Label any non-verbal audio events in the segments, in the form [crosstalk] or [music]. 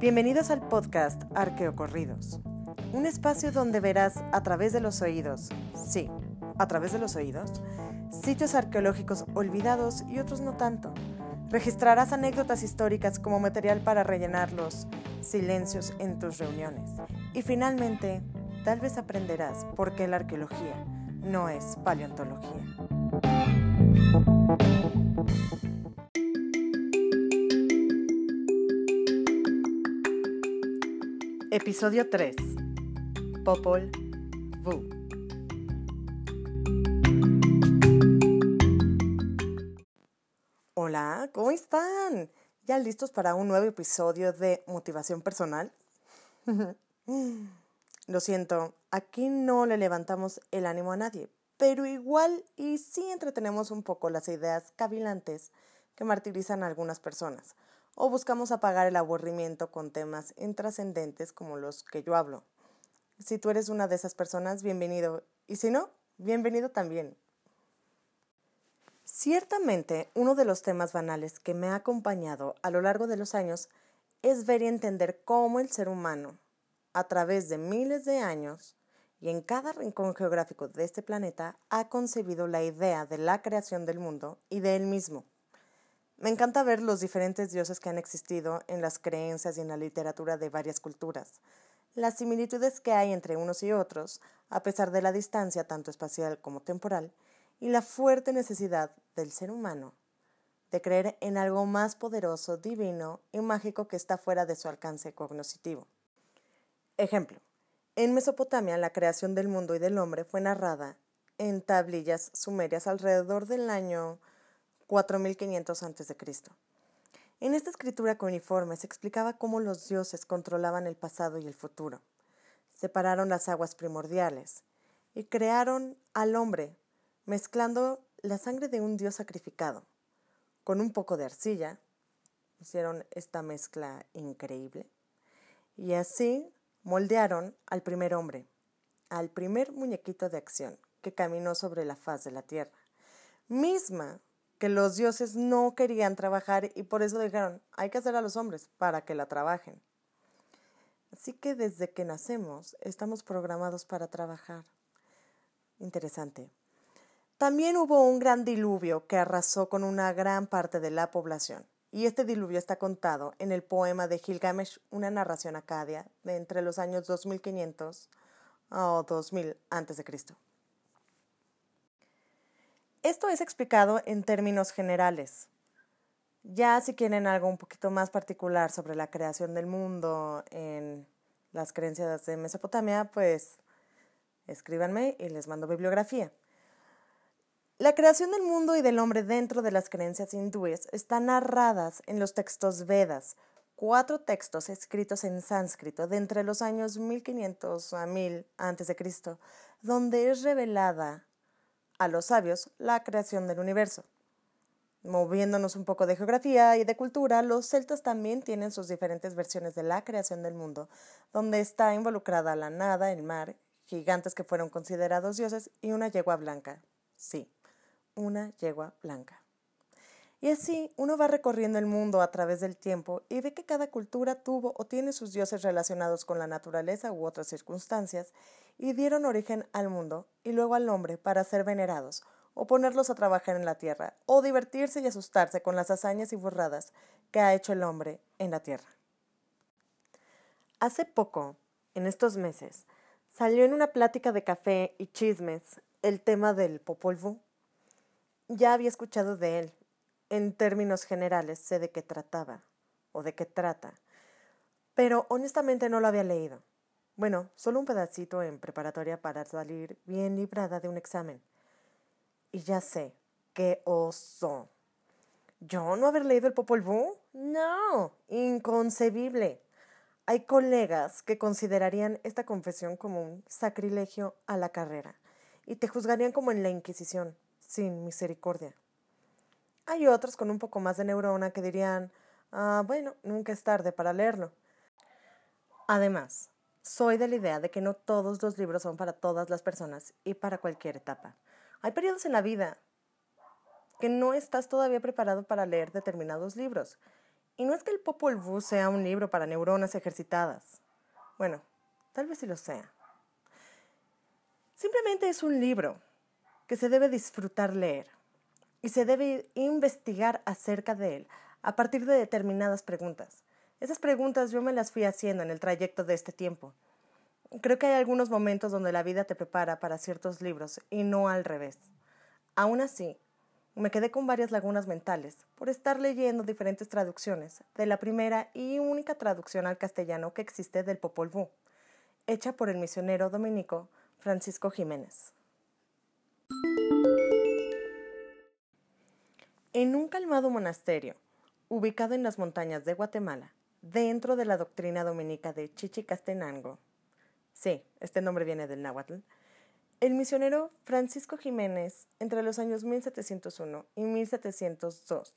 Bienvenidos al podcast Arqueocorridos, un espacio donde verás a través de los oídos, sí, a través de los oídos, sitios arqueológicos olvidados y otros no tanto. Registrarás anécdotas históricas como material para rellenar los silencios en tus reuniones. Y finalmente, tal vez aprenderás por qué la arqueología no es paleontología. Episodio 3. Popol Vuh. Hola, ¿cómo están? ¿Ya listos para un nuevo episodio de Motivación Personal? [laughs] Lo siento, aquí no le levantamos el ánimo a nadie, pero igual y sí entretenemos un poco las ideas cavilantes que martirizan a algunas personas, o buscamos apagar el aburrimiento con temas intrascendentes como los que yo hablo. Si tú eres una de esas personas, bienvenido, y si no, bienvenido también. Ciertamente, uno de los temas banales que me ha acompañado a lo largo de los años es ver y entender cómo el ser humano, a través de miles de años y en cada rincón geográfico de este planeta, ha concebido la idea de la creación del mundo y de él mismo. Me encanta ver los diferentes dioses que han existido en las creencias y en la literatura de varias culturas, las similitudes que hay entre unos y otros, a pesar de la distancia tanto espacial como temporal, y la fuerte necesidad del ser humano de creer en algo más poderoso, divino y mágico que está fuera de su alcance cognoscitivo. Ejemplo. En Mesopotamia la creación del mundo y del hombre fue narrada en tablillas sumerias alrededor del año 4500 a.C. En esta escritura cuneiforme se explicaba cómo los dioses controlaban el pasado y el futuro. Separaron las aguas primordiales y crearon al hombre mezclando la sangre de un dios sacrificado con un poco de arcilla. Hicieron esta mezcla increíble. Y así moldearon al primer hombre, al primer muñequito de acción que caminó sobre la faz de la tierra, misma que los dioses no querían trabajar y por eso dijeron, hay que hacer a los hombres para que la trabajen. Así que desde que nacemos estamos programados para trabajar. Interesante. También hubo un gran diluvio que arrasó con una gran parte de la población. Y este diluvio está contado en el poema de Gilgamesh, una narración acadia de entre los años 2500 o 2000 a.C. Esto es explicado en términos generales. Ya si quieren algo un poquito más particular sobre la creación del mundo en las creencias de Mesopotamia, pues escríbanme y les mando bibliografía. La creación del mundo y del hombre dentro de las creencias hindúes están narradas en los textos Vedas, cuatro textos escritos en sánscrito de entre los años 1500 a 1000 a.C., donde es revelada a los sabios la creación del universo. Moviéndonos un poco de geografía y de cultura, los celtas también tienen sus diferentes versiones de la creación del mundo, donde está involucrada la nada, el mar, gigantes que fueron considerados dioses y una yegua blanca. Sí, una yegua blanca. Y así uno va recorriendo el mundo a través del tiempo y ve que cada cultura tuvo o tiene sus dioses relacionados con la naturaleza u otras circunstancias y dieron origen al mundo y luego al hombre para ser venerados o ponerlos a trabajar en la tierra o divertirse y asustarse con las hazañas y burradas que ha hecho el hombre en la tierra. Hace poco, en estos meses, salió en una plática de café y chismes el tema del Popol Vuh ya había escuchado de él. En términos generales sé de qué trataba o de qué trata, pero honestamente no lo había leído. Bueno, solo un pedacito en preparatoria para salir bien librada de un examen. Y ya sé, qué oso. ¿Yo no haber leído el Popol Vuh? No, inconcebible. Hay colegas que considerarían esta confesión como un sacrilegio a la carrera y te juzgarían como en la Inquisición sin misericordia. Hay otros con un poco más de neurona que dirían, ah, bueno, nunca es tarde para leerlo. Además, soy de la idea de que no todos los libros son para todas las personas y para cualquier etapa. Hay periodos en la vida que no estás todavía preparado para leer determinados libros Y no es que el Popol Vuh sea un libro para neuronas ejercitadas. Bueno, tal vez sí lo sea. Simplemente es un libro que se debe disfrutar leer y se debe investigar acerca de él a partir de determinadas preguntas. Esas preguntas yo me las fui haciendo en el trayecto de este tiempo. Creo que hay algunos momentos donde la vida te prepara para ciertos libros y no al revés. Aún así, me quedé con varias lagunas mentales por estar leyendo diferentes traducciones de la primera y única traducción al castellano que existe del Popol Vuh, hecha por el misionero dominico Francisco Jiménez. En un calmado monasterio, ubicado en las montañas de Guatemala, dentro de la doctrina dominica de Chichicastenango, sí, este nombre viene del náhuatl, el misionero Francisco Jiménez, entre los años 1701 y 1702,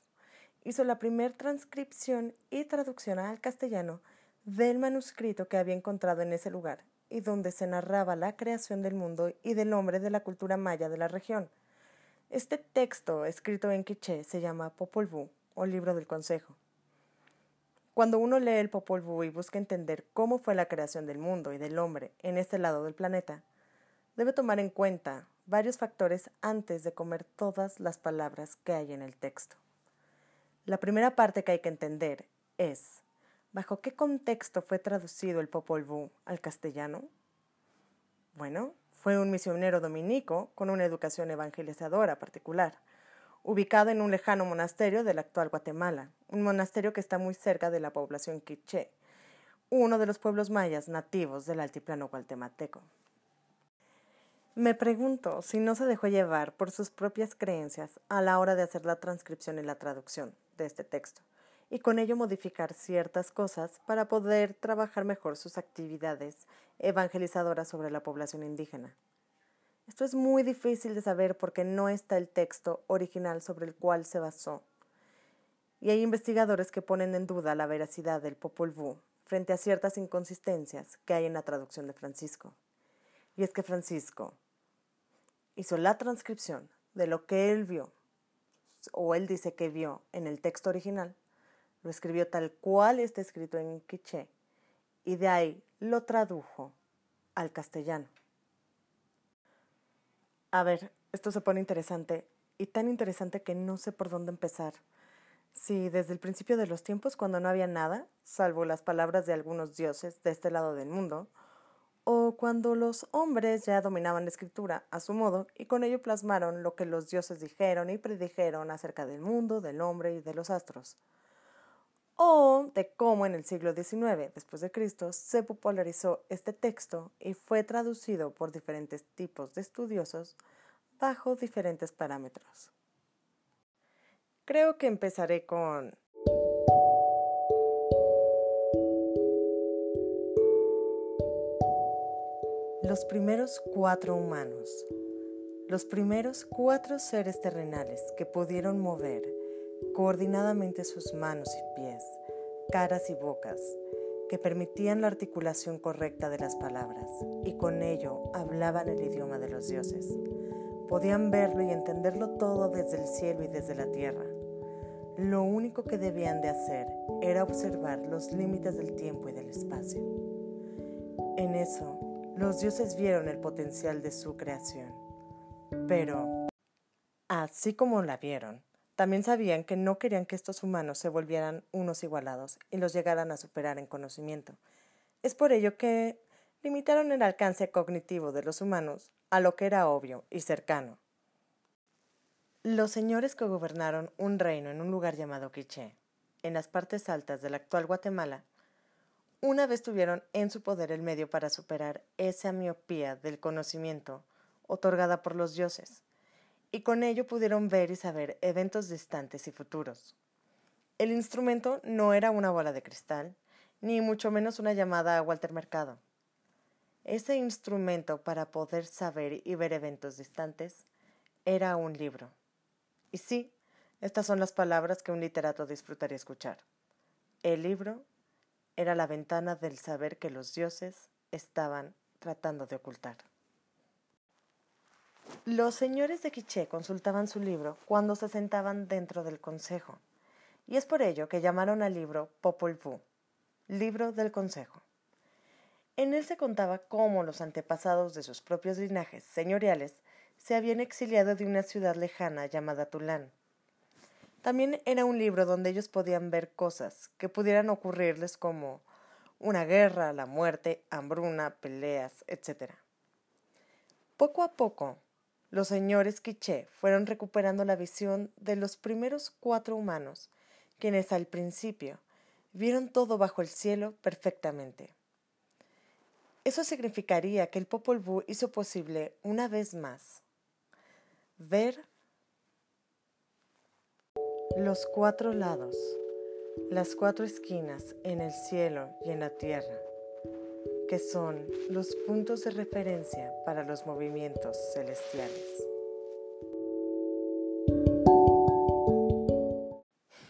hizo la primera transcripción y traducción al castellano del manuscrito que había encontrado en ese lugar y donde se narraba la creación del mundo y del hombre de la cultura maya de la región. Este texto, escrito en quiché, se llama Popol Vuh, o Libro del Consejo. Cuando uno lee el Popol Vuh y busca entender cómo fue la creación del mundo y del hombre en este lado del planeta, debe tomar en cuenta varios factores antes de comer todas las palabras que hay en el texto. La primera parte que hay que entender es ¿bajo qué contexto fue traducido el Popol Vuh al castellano? Bueno, fue un misionero dominico con una educación evangelizadora particular, ubicado en un lejano monasterio del actual Guatemala, un monasterio que está muy cerca de la población quiché, uno de los pueblos mayas nativos del altiplano guatemalteco. Me pregunto si no se dejó llevar por sus propias creencias a la hora de hacer la transcripción y la traducción de este texto, y con ello modificar ciertas cosas para poder trabajar mejor sus actividades evangelizadoras sobre la población indígena. Esto es muy difícil de saber porque no está el texto original sobre el cual se basó. Y hay investigadores que ponen en duda la veracidad del Popol Vuh frente a ciertas inconsistencias que hay en la traducción de Francisco. Y es que Francisco hizo la transcripción de lo que él vio, o él dice que vio en el texto original, lo escribió tal cual está escrito en quiché, y de ahí lo tradujo al castellano. A ver, esto se pone interesante, y tan interesante que no sé por dónde empezar. Si desde el principio de los tiempos, cuando no había nada, salvo las palabras de algunos dioses de este lado del mundo, o cuando los hombres ya dominaban la escritura a su modo y con ello plasmaron lo que los dioses dijeron y predijeron acerca del mundo, del hombre y de los astros o de cómo en el siglo XIX después de Cristo se popularizó este texto y fue traducido por diferentes tipos de estudiosos bajo diferentes parámetros. Creo que empezaré con los primeros cuatro humanos, los primeros cuatro seres terrenales que pudieron mover coordinadamente sus manos y pies, caras y bocas, que permitían la articulación correcta de las palabras y con ello hablaban el idioma de los dioses. Podían verlo y entenderlo todo desde el cielo y desde la tierra. Lo único que debían de hacer era observar los límites del tiempo y del espacio. En eso, los dioses vieron el potencial de su creación. Pero, así como la vieron, también sabían que no querían que estos humanos se volvieran unos igualados y los llegaran a superar en conocimiento. Es por ello que limitaron el alcance cognitivo de los humanos a lo que era obvio y cercano. Los señores que gobernaron un reino en un lugar llamado Quiché, en las partes altas del actual Guatemala, una vez tuvieron en su poder el medio para superar esa miopía del conocimiento otorgada por los dioses y con ello pudieron ver y saber eventos distantes y futuros. El instrumento no era una bola de cristal, ni mucho menos una llamada a Walter Mercado. Ese instrumento para poder saber y ver eventos distantes era un libro. Y sí, estas son las palabras que un literato disfrutaría escuchar. El libro era la ventana del saber que los dioses estaban tratando de ocultar. Los señores de Quiché consultaban su libro cuando se sentaban dentro del consejo, y es por ello que llamaron al libro Popol Vuh, libro del consejo. En él se contaba cómo los antepasados de sus propios linajes señoriales se habían exiliado de una ciudad lejana llamada Tulán. También era un libro donde ellos podían ver cosas que pudieran ocurrirles como una guerra, la muerte, hambruna, peleas, etc. Poco a poco, los señores quiché fueron recuperando la visión de los primeros cuatro humanos, quienes al principio vieron todo bajo el cielo perfectamente. Eso significaría que el Popol Vuh hizo posible, una vez más, ver los cuatro lados, las cuatro esquinas en el cielo y en la tierra, que son los puntos de referencia para los movimientos celestiales.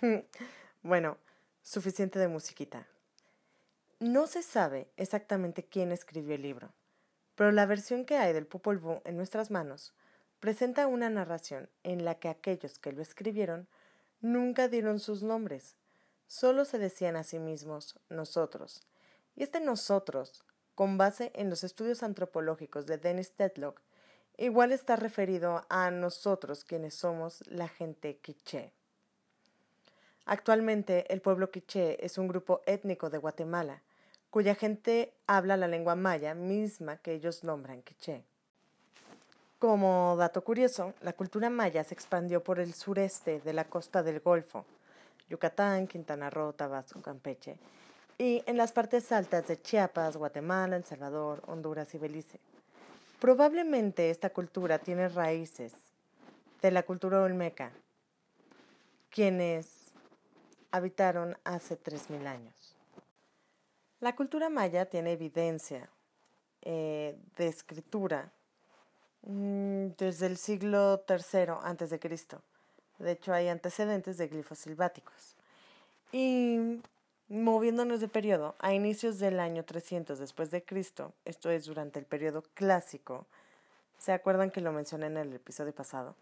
[laughs] bueno, suficiente de musiquita. No se sabe exactamente quién escribió el libro, pero la versión que hay del Popol Vuh en nuestras manos presenta una narración en la que aquellos que lo escribieron nunca dieron sus nombres, solo se decían a sí mismos nosotros. Y este nosotros, con base en los estudios antropológicos de Dennis Tetlock, igual está referido a nosotros quienes somos la gente quiché. Actualmente el pueblo quiché es un grupo étnico de Guatemala, cuya gente habla la lengua maya misma que ellos nombran quiché. Como dato curioso, la cultura maya se expandió por el sureste de la costa del Golfo, Yucatán, Quintana Roo, Tabasco, Campeche, y en las partes altas de Chiapas, Guatemala, El Salvador, Honduras y Belice. Probablemente esta cultura tiene raíces de la cultura olmeca, quienes habitaron hace 3.000 años. La cultura maya tiene evidencia eh, de escritura mm, desde el siglo III antes de Cristo. De hecho, hay antecedentes de glifos silváticos. Y moviéndonos de periodo, a inicios del año 300 después de Cristo, esto es durante el periodo clásico, ¿se acuerdan que lo mencioné en el episodio pasado?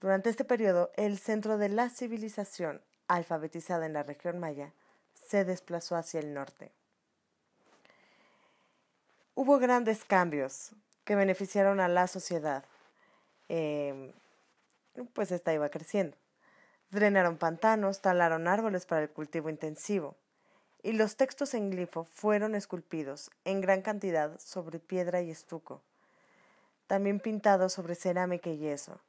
Durante este periodo, el centro de la civilización alfabetizada en la región maya se desplazó hacia el norte. Hubo grandes cambios que beneficiaron a la sociedad. Em, pues esta iba creciendo. Drenaron pantanos, talaron árboles para el cultivo intensivo, y los textos en glifo fueron esculpidos en gran cantidad sobre piedra y estuco, también pintados sobre cerámica y yeso,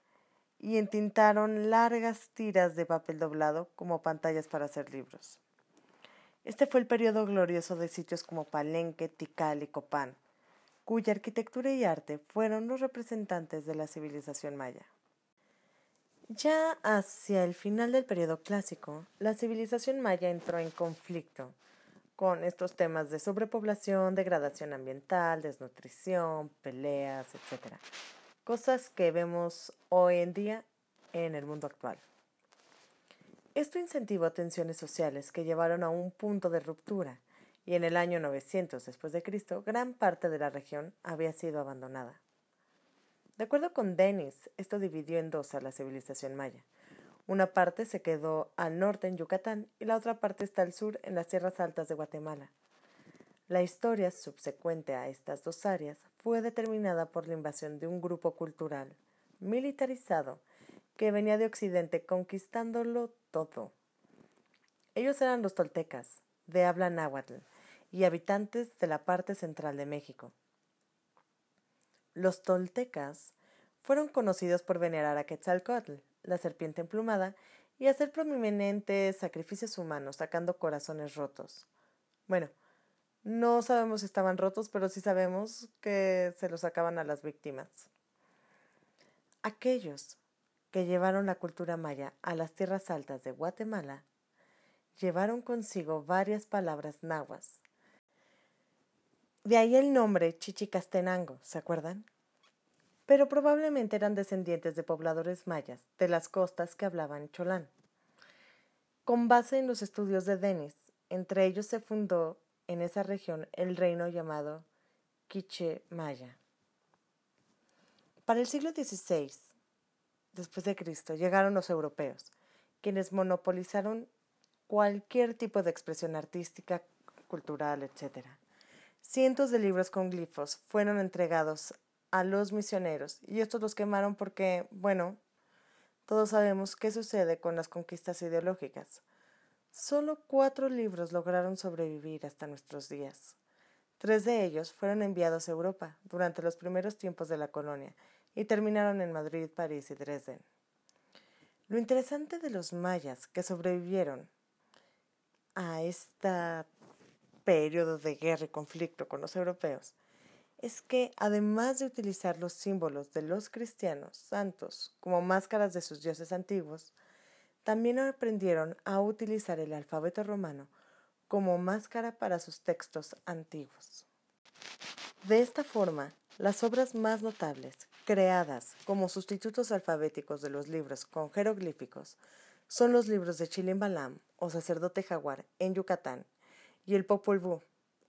y entintaron largas tiras de papel doblado como pantallas para hacer libros. Este fue el periodo glorioso de sitios como Palenque, Tikal y Copán, cuya arquitectura y arte fueron los representantes de la civilización maya. Ya hacia el final del periodo clásico, la civilización maya entró en conflicto con estos temas de sobrepoblación, degradación ambiental, desnutrición, peleas, etc. Cosas que vemos hoy en día en el mundo actual. Esto incentivó tensiones sociales que llevaron a un punto de ruptura, y en el año 900 después de Cristo, gran parte de la región había sido abandonada. De acuerdo con Denis, esto dividió en dos a la civilización maya. Una parte se quedó al norte en Yucatán y la otra parte está al sur en las tierras altas de Guatemala. La historia subsecuente a estas dos áreas fue determinada por la invasión de un grupo cultural militarizado que venía de Occidente conquistándolo todo. Ellos eran los toltecas, de habla náhuatl, y habitantes de la parte central de México. Los toltecas fueron conocidos por venerar a Quetzalcoatl, la serpiente emplumada, y hacer prominentes sacrificios humanos sacando corazones rotos. Bueno, no sabemos si estaban rotos, pero sí sabemos que se los sacaban a las víctimas. Aquellos que llevaron la cultura maya a las tierras altas de Guatemala, llevaron consigo varias palabras nahuas. De ahí el nombre Chichicastenango, ¿se acuerdan? Pero probablemente eran descendientes de pobladores mayas de las costas que hablaban cholán. Con base en los estudios de Denis, entre ellos se fundó en esa región el reino llamado Quiche Maya. Para el siglo XVI, después de Cristo, llegaron los europeos, quienes monopolizaron cualquier tipo de expresión artística, cultural, etc. Cientos de libros con glifos fueron entregados a los misioneros y estos los quemaron porque, bueno, todos sabemos qué sucede con las conquistas ideológicas. Solo cuatro libros lograron sobrevivir hasta nuestros días. Tres de ellos fueron enviados a Europa durante los primeros tiempos de la colonia y terminaron en Madrid, París y Dresden. Lo interesante de los mayas que sobrevivieron a este periodo de guerra y conflicto con los europeos es que además de utilizar los símbolos de los cristianos santos como máscaras de sus dioses antiguos, también aprendieron a utilizar el alfabeto romano como máscara para sus textos antiguos. De esta forma, las obras más notables, creadas como sustitutos alfabéticos de los libros con jeroglíficos, son los libros de Chilimbalam o Sacerdote Jaguar en Yucatán y el Popol Vuh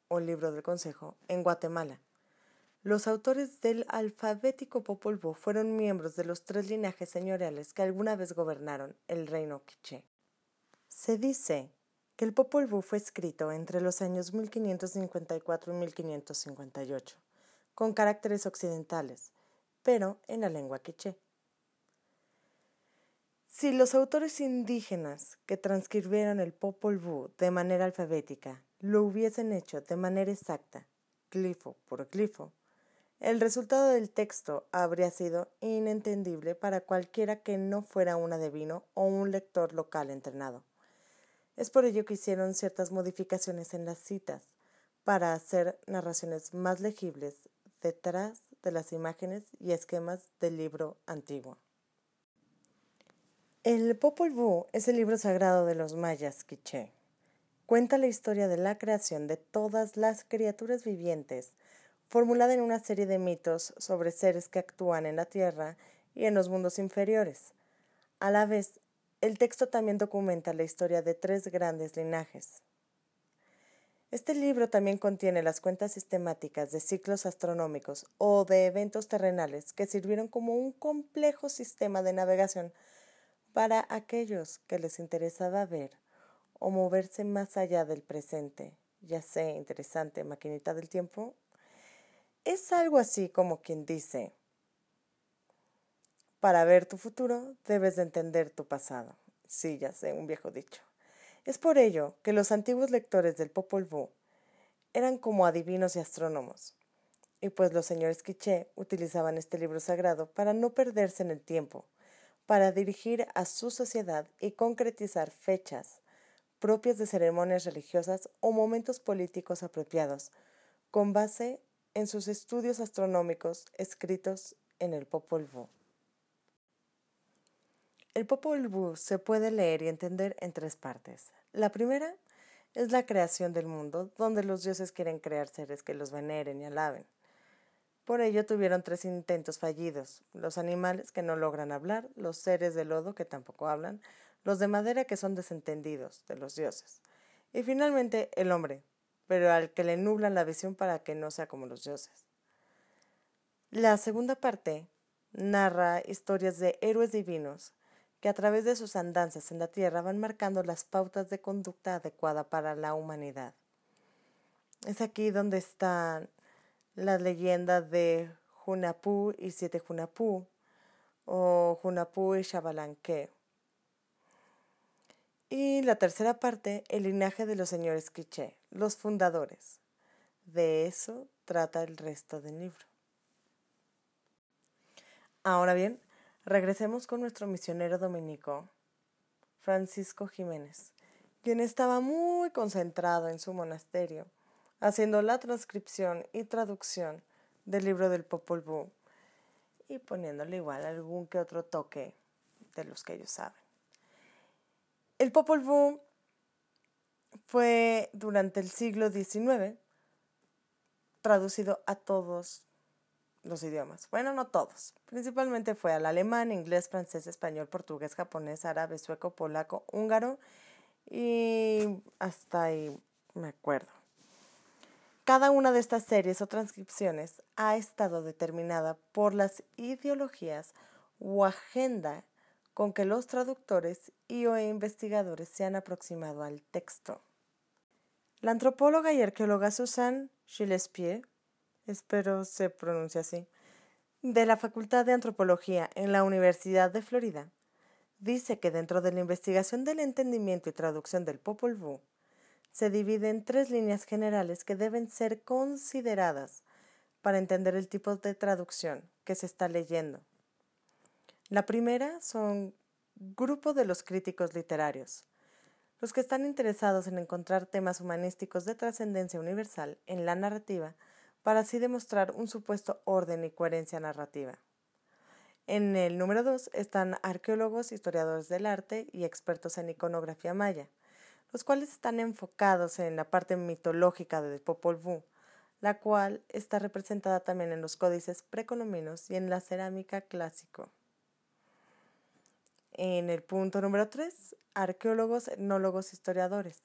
o Libro del Consejo en Guatemala, los autores del alfabético Popol Vuh fueron miembros de los tres linajes señoriales que alguna vez gobernaron el reino quiché. Se dice que el Popol Vuh fue escrito entre los años 1554 y 1558, con caracteres occidentales, pero en la lengua quiché. Si los autores indígenas que transcribieron el Popol Vuh de manera alfabética lo hubiesen hecho de manera exacta, glifo por glifo, el resultado del texto habría sido inentendible para cualquiera que no fuera un adivino o un lector local entrenado. Es por ello que hicieron ciertas modificaciones en las citas para hacer narraciones más legibles detrás de las imágenes y esquemas del libro antiguo. El Popol Vuh es el libro sagrado de los mayas quiché. Cuenta la historia de la creación de todas las criaturas vivientes formulada en una serie de mitos sobre seres que actúan en la Tierra y en los mundos inferiores. A la vez, el texto también documenta la historia de tres grandes linajes. Este libro también contiene las cuentas sistemáticas de ciclos astronómicos o de eventos terrenales que sirvieron como un complejo sistema de navegación para aquellos que les interesaba ver o moverse más allá del presente, ya sea interesante maquinita del tiempo es algo así como quien dice, para ver tu futuro debes de entender tu pasado. Sí, ya sé, un viejo dicho. Es por ello que los antiguos lectores del Popol Vuh eran como adivinos y astrónomos. Y pues los señores quiché utilizaban este libro sagrado para no perderse en el tiempo, para dirigir a su sociedad y concretizar fechas propias de ceremonias religiosas o momentos políticos apropiados, con base en sus estudios astronómicos escritos en el Popol Vuh. El Popol Vuh se puede leer y entender en tres partes. La primera es la creación del mundo, donde los dioses quieren crear seres que los veneren y alaben. Por ello tuvieron tres intentos fallidos, los animales que no logran hablar, los seres de lodo que tampoco hablan, los de madera que son desentendidos de los dioses, y finalmente el hombre, pero al que le nublan la visión para que no sea como los dioses. La segunda parte narra historias de héroes divinos que a través de sus andanzas en la tierra van marcando las pautas de conducta adecuada para la humanidad. Es aquí donde están las leyendas de Junapú y siete Junapú, o Junapú y Shabalanque. Y la tercera parte, el linaje de los señores Quiché, los fundadores. De eso trata el resto del libro. Ahora bien, regresemos con nuestro misionero dominico, Francisco Jiménez, quien estaba muy concentrado en su monasterio, haciendo la transcripción y traducción del libro del Popol Vuh y poniéndole igual algún que otro toque de los que ellos saben. El Popol Vuh fue durante el siglo XIX traducido a todos los idiomas. Bueno, no todos. Principalmente fue al alemán, inglés, francés, español, portugués, japonés, árabe, sueco, polaco, húngaro y hasta ahí me acuerdo. Cada una de estas series o transcripciones ha estado determinada por las ideologías o agenda con que los traductores y o investigadores se han aproximado al texto. La antropóloga y arqueóloga Susan Gillespie, espero se pronuncia así, de la Facultad de Antropología en la Universidad de Florida, dice que dentro de la investigación del entendimiento y traducción del Popol Vuh se divide en tres líneas generales que deben ser consideradas para entender el tipo de traducción que se está leyendo. La primera son grupo de los críticos literarios, los que están interesados en encontrar temas humanísticos de trascendencia universal en la narrativa para así demostrar un supuesto orden y coherencia narrativa. En el número dos están arqueólogos, historiadores del arte y expertos en iconografía maya, los cuales están enfocados en la parte mitológica de Popol Vuh, la cual está representada también en los códices precolombinos y en la cerámica clásico. En el punto número 3, arqueólogos, etnólogos, historiadores.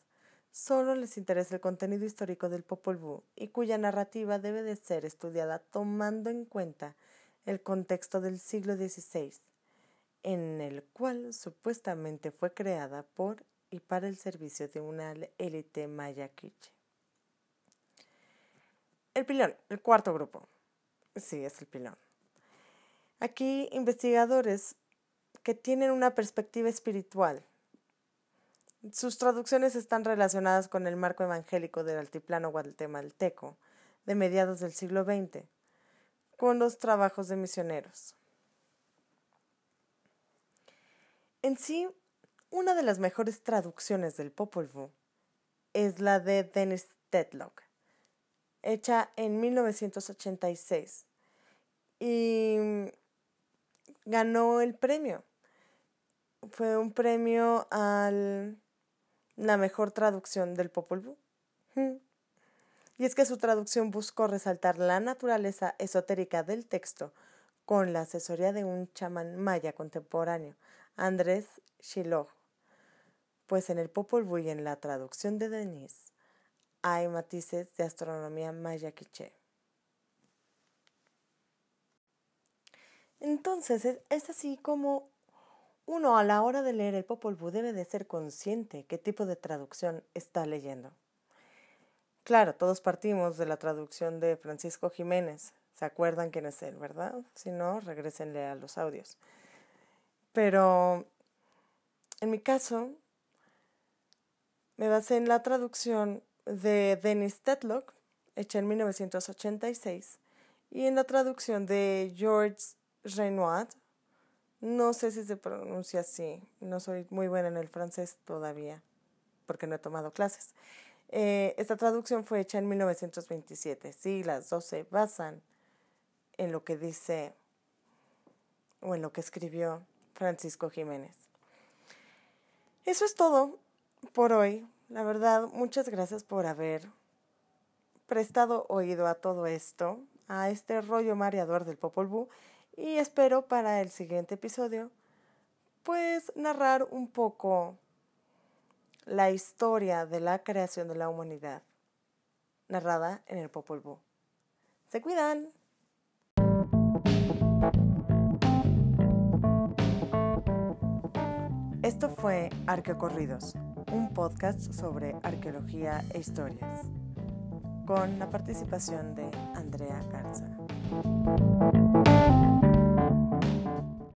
Solo les interesa el contenido histórico del Popol Vuh y cuya narrativa debe de ser estudiada tomando en cuenta el contexto del siglo XVI, en el cual supuestamente fue creada por y para el servicio de una élite maya quiche. El pilón, el cuarto grupo. Sí, es el pilón. Aquí investigadores que tienen una perspectiva espiritual. Sus traducciones están relacionadas con el marco evangélico del altiplano guatemalteco de mediados del siglo XX, con los trabajos de misioneros. En sí, una de las mejores traducciones del Popol Vuh es la de Dennis Tetlock, hecha en 1986 y ganó el premio. Fue un premio a la mejor traducción del Popol Vuh. Y es que su traducción buscó resaltar la naturaleza esotérica del texto con la asesoría de un chamán maya contemporáneo, Andrés Shiloh pues en el Popol Vuh y en la traducción de Denis hay matices de astronomía maya quiché. Entonces es así como uno a la hora de leer el Popol Vuh debe de ser consciente qué tipo de traducción está leyendo. Claro, todos partimos de la traducción de Francisco Jiménez. ¿Se acuerdan quién es él, verdad? Si no, regresenle a los audios. Pero en mi caso, me basé en la traducción de Dennis Tetlock, hecha en 1986, y en la traducción de George Renoir. No sé si se pronuncia así, no soy muy buena en el francés todavía, porque no he tomado clases. Eh, esta traducción fue hecha en 1927. Sí, las dos se basan en lo que dice o en lo que escribió Francisco Jiménez. Eso es todo por hoy. La verdad, muchas gracias por haber prestado oído a todo esto, a este rollo mareador del Popol Vuh, y espero para el siguiente episodio, pues narrar un poco la historia de la creación de la humanidad, narrada en el Popol Vuh. Se cuidan. Esto fue Arqueocorridos un podcast sobre arqueología e historias, con la participación de Andrea Garza.